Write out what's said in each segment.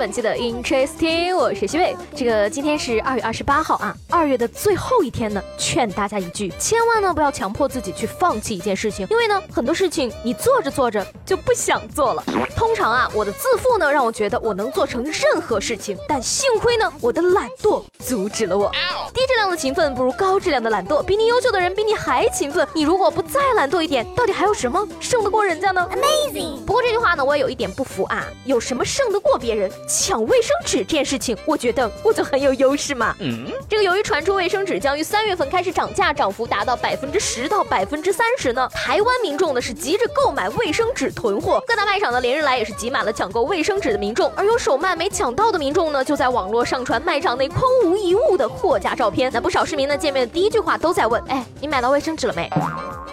本期的 Interesting，我是西贝。这个今天是二月二十八号啊，二月的最后一天呢，劝大家一句，千万呢不要强迫自己去放弃一件事情，因为呢很多事情你做着做着就不想做了。通常啊，我的自负呢让我觉得我能做成任何事情，但幸亏呢我的懒惰阻止了我。低质量的勤奋不如高质量的懒惰，比你优秀的人比你还勤奋，你如果不再懒惰一点，到底还有什么胜得过人家呢？Amazing。不过这句话呢，我也有一点不服啊，有什么胜得过别人？抢卫生纸这件事情，我觉得我就很有优势嘛。嗯，这个由于传出卫生纸将于三月份开始涨价，涨幅达到百分之十到百分之三十呢，台湾民众呢是急着购买卫生纸囤货，各大卖场呢连日来也是挤满了抢购卫生纸的民众，而有手慢没抢到的民众呢，就在网络上传卖场内空无一物的货架照片。那不少市民呢见面的第一句话都在问：哎，你买到卫生纸了没？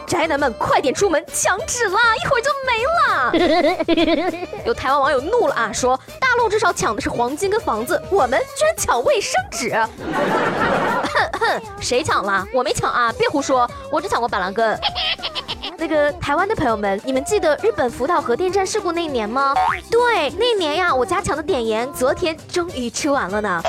宅男们快点出门抢纸啦，一会儿就没了。有台湾网友怒了啊，说大陆至少抢的是黄金跟房子，我们居然抢卫生纸。哼哼，谁抢了？我没抢啊，别胡说，我只抢过板蓝根。那个台湾的朋友们，你们记得日本福岛核电站事故那年吗？对，那年呀，我家抢的碘盐，昨天终于吃完了呢。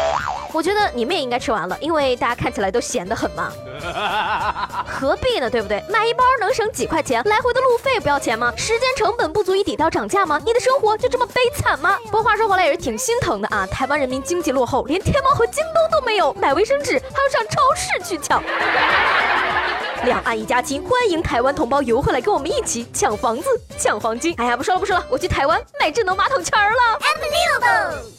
我觉得你们也应该吃完了，因为大家看起来都闲得很嘛。何必呢？对不对？买一包能省几块钱，来回的路费不要钱吗？时间成本不足以抵掉涨价吗？你的生活就这么悲惨吗？不过话说回来也是挺心疼的啊！台湾人民经济落后，连天猫和京东都没有，买卫生纸还要上超市去抢。两岸一家亲，欢迎台湾同胞游回来，跟我们一起抢房子、抢黄金。哎呀，不说了不说了，我去台湾买智能马桶圈了。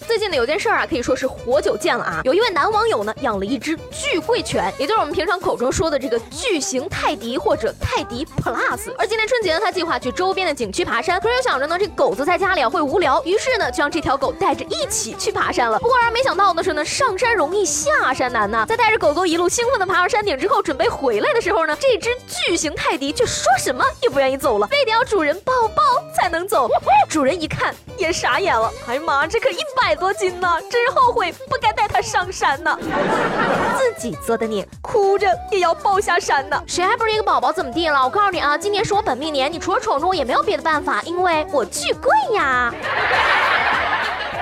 最近呢，有件事儿啊，可以说是活久见了啊。有一位男网友呢，养了一只巨贵犬，也就是我们平常口中说的这个巨型泰迪或者泰迪 Plus。而今年春节呢，他计划去周边的景区爬山，可是又想着呢，这狗子在家里啊会无聊，于是呢，就让这条狗带着一起去爬山了。不过让人没想到的是呢，上山容易下山难呐。在带着狗狗一路兴奋的爬上山顶之后，准备回来的时候呢。这只巨型泰迪却说什么也不愿意走了，非得要主人抱抱才能走。主人一看也傻眼了，哎呀妈，这可一百多斤呢，真是后悔不该带他上山呢。自己做的孽，哭着也要抱下山呢。谁还不是一个宝宝怎么地了？我告诉你啊，今年是我本命年，你除了宠着我也没有别的办法，因为我巨贵呀。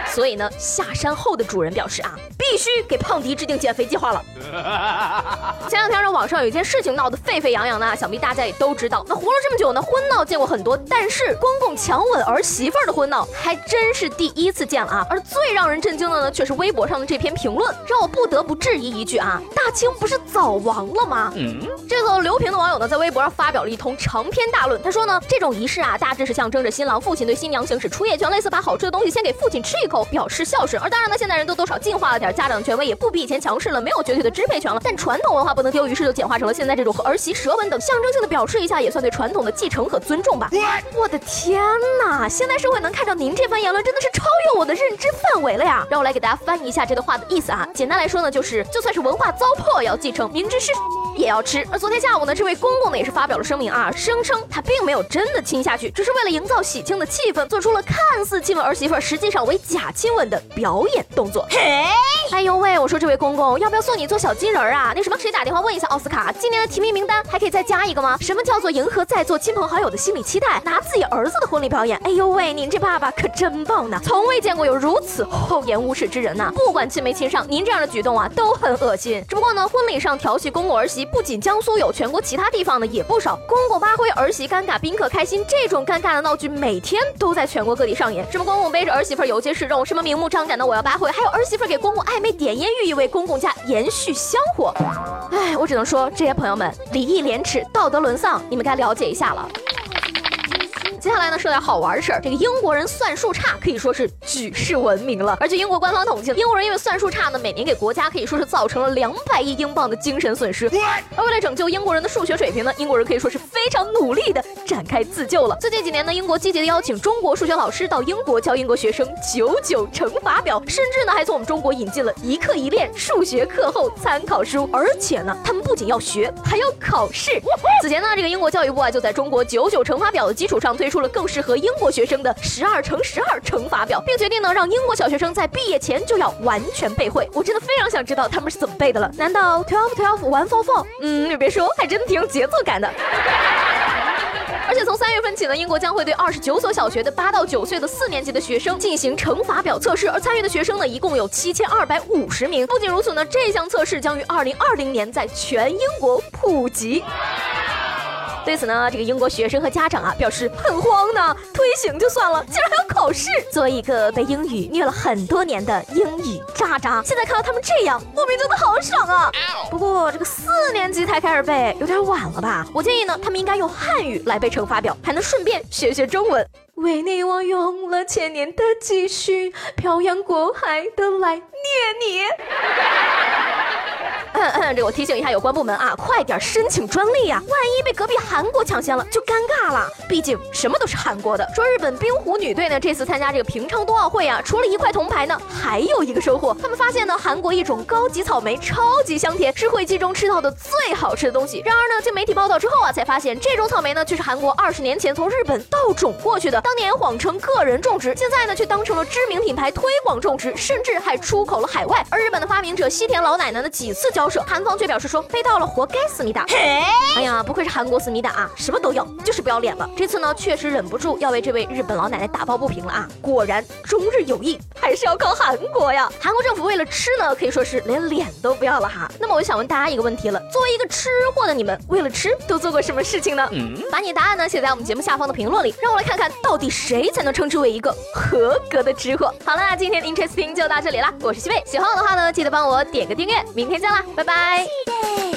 所以呢，下山后的主人表示啊，必须给胖迪制定减肥计划了。前两天呢，网上有一件事情闹得沸沸扬扬的，想必大家也都知道。那活了这么久呢，婚闹见过很多，但是公公强吻儿媳妇儿的婚闹还真是第一次见了啊！而最让人震惊的呢，却是微博上的这篇评论，让我不得不质疑一句啊：大清不是早亡了吗？嗯，这个刘平的网友呢，在微博上发表了一通长篇大论。他说呢，这种仪式啊，大致是象征着新郎父亲对新娘行使出夜权，类似把好吃的东西先给父亲吃一口。表示孝顺，而当然呢，现在人都多少进化了点，家长权威也不比以前强势了，没有绝对的支配权了。但传统文化不能丢，于是就简化成了现在这种和儿媳舌吻等象征性的表示一下，也算对传统的继承和尊重吧。我的天哪，现代社会能看到您这番言论，真的是超越我的认知范围了呀！让我来给大家翻译一下这段话的意思啊。简单来说呢，就是就算是文化糟粕也要继承，明知是也要吃。而昨天下午呢，这位公公呢也是发表了声明啊，声称他并没有真的亲下去，只是为了营造喜庆的气氛，做出了看似亲吻儿媳妇，实际上为假亲吻的。表演动作，嘿，哎呦喂！我说这位公公，要不要送你做小金人啊？那什么，谁打电话问一下奥斯卡，今年的提名名单还可以再加一个吗？什么叫做迎合在座亲朋好友的心理期待？拿自己儿子的婚礼表演？哎呦喂，您这爸爸可真棒呢！从未见过有如此厚颜无耻之人呐！不管亲没亲上，您这样的举动啊，都很恶心。只不过呢，婚礼上调戏公公儿媳，不仅江苏有，全国其他地方呢也不少。公公扒灰，儿媳尴尬，宾客开心，这种尴尬的闹剧每天都在全国各地上演。什么公公背着儿媳妇游街示众，什么明目。张胆的我要扒灰，还有儿媳妇给公公暧昧点烟寓意，为公公家延续香火。哎，我只能说这些朋友们礼义廉耻，道德沦丧，你们该了解一下了。接下来呢，说点好玩的事儿。这个英国人算术差可以说是举世闻名了。而据英国官方统计，英国人因为算术差呢，每年给国家可以说是造成了两百亿英镑的精神损失。而为了拯救英国人的数学水平呢，英国人可以说是非常努力的展开自救了。最近几年呢，英国积极的邀请中国数学老师到英国教英国学生九九乘法表，甚至呢还从我们中国引进了一课一练数学课后参考书，而且呢，他们不仅要学，还要考试。此前呢，这个英国教育部啊就在中国九九乘法表的基础上推推出了更适合英国学生的十二乘十二乘法表，并决定呢让英国小学生在毕业前就要完全背会。我真的非常想知道他们是怎么背的了。难道 twelve twelve one four four？嗯，你别说，还真的挺有节奏感的。而且从三月份起呢，英国将会对二十九所小学的八到九岁的四年级的学生进行乘法表测试，而参与的学生呢，一共有七千二百五十名。不仅如此呢，这项测试将于二零二零年在全英国普及。对此呢，这个英国学生和家长啊表示很慌呢，推行就算了，竟然还要考试。作为一个被英语虐了很多年的英语渣渣，现在看到他们这样，莫名觉得好爽啊。不过这个四年级才开始背，有点晚了吧？我建议呢，他们应该用汉语来背乘法表，还能顺便学学中文。为你我用了千年的积蓄，漂洋过海的来念你。咳咳这我提醒一下有关部门啊，快点申请专利呀！万一被隔壁韩国抢先了，就尴尬了。毕竟什么都是韩国的。说日本冰壶女队呢，这次参加这个平昌冬奥会啊，除了一块铜牌呢，还有一个收获。他们发现呢，韩国一种高级草莓超级香甜，是会季中吃到的最好吃的东西。然而呢，经媒体报道之后啊，才发现这种草莓呢，却是韩国二十年前从日本盗种过去的。当年谎称个人种植，现在呢，却当成了知名品牌推广种植，甚至还出口了海外。而日本的发明者西田老奶奶呢，几次交涉，韩方却表示说被盗了，活该思密达。哎呀，不愧是韩国思密达啊，什么都要，就是不要脸了。这次呢，确实忍不住要为这位日本老奶奶打抱不平了啊！果然，中日友谊还是要靠韩国呀。韩国政府为了吃呢，可以说是连脸都不要了哈。那么我就想问大家一个问题了：作为一个吃货的你们，为了吃都做过什么事情呢？把你答案呢写在我们节目下方的评论里，让我来看看到底谁才能称之为一个合格的吃货。好了，今天的 Interesting 就到这里啦，我是西贝，喜欢我的话呢，记得帮我点个订阅，明天见啦，拜拜。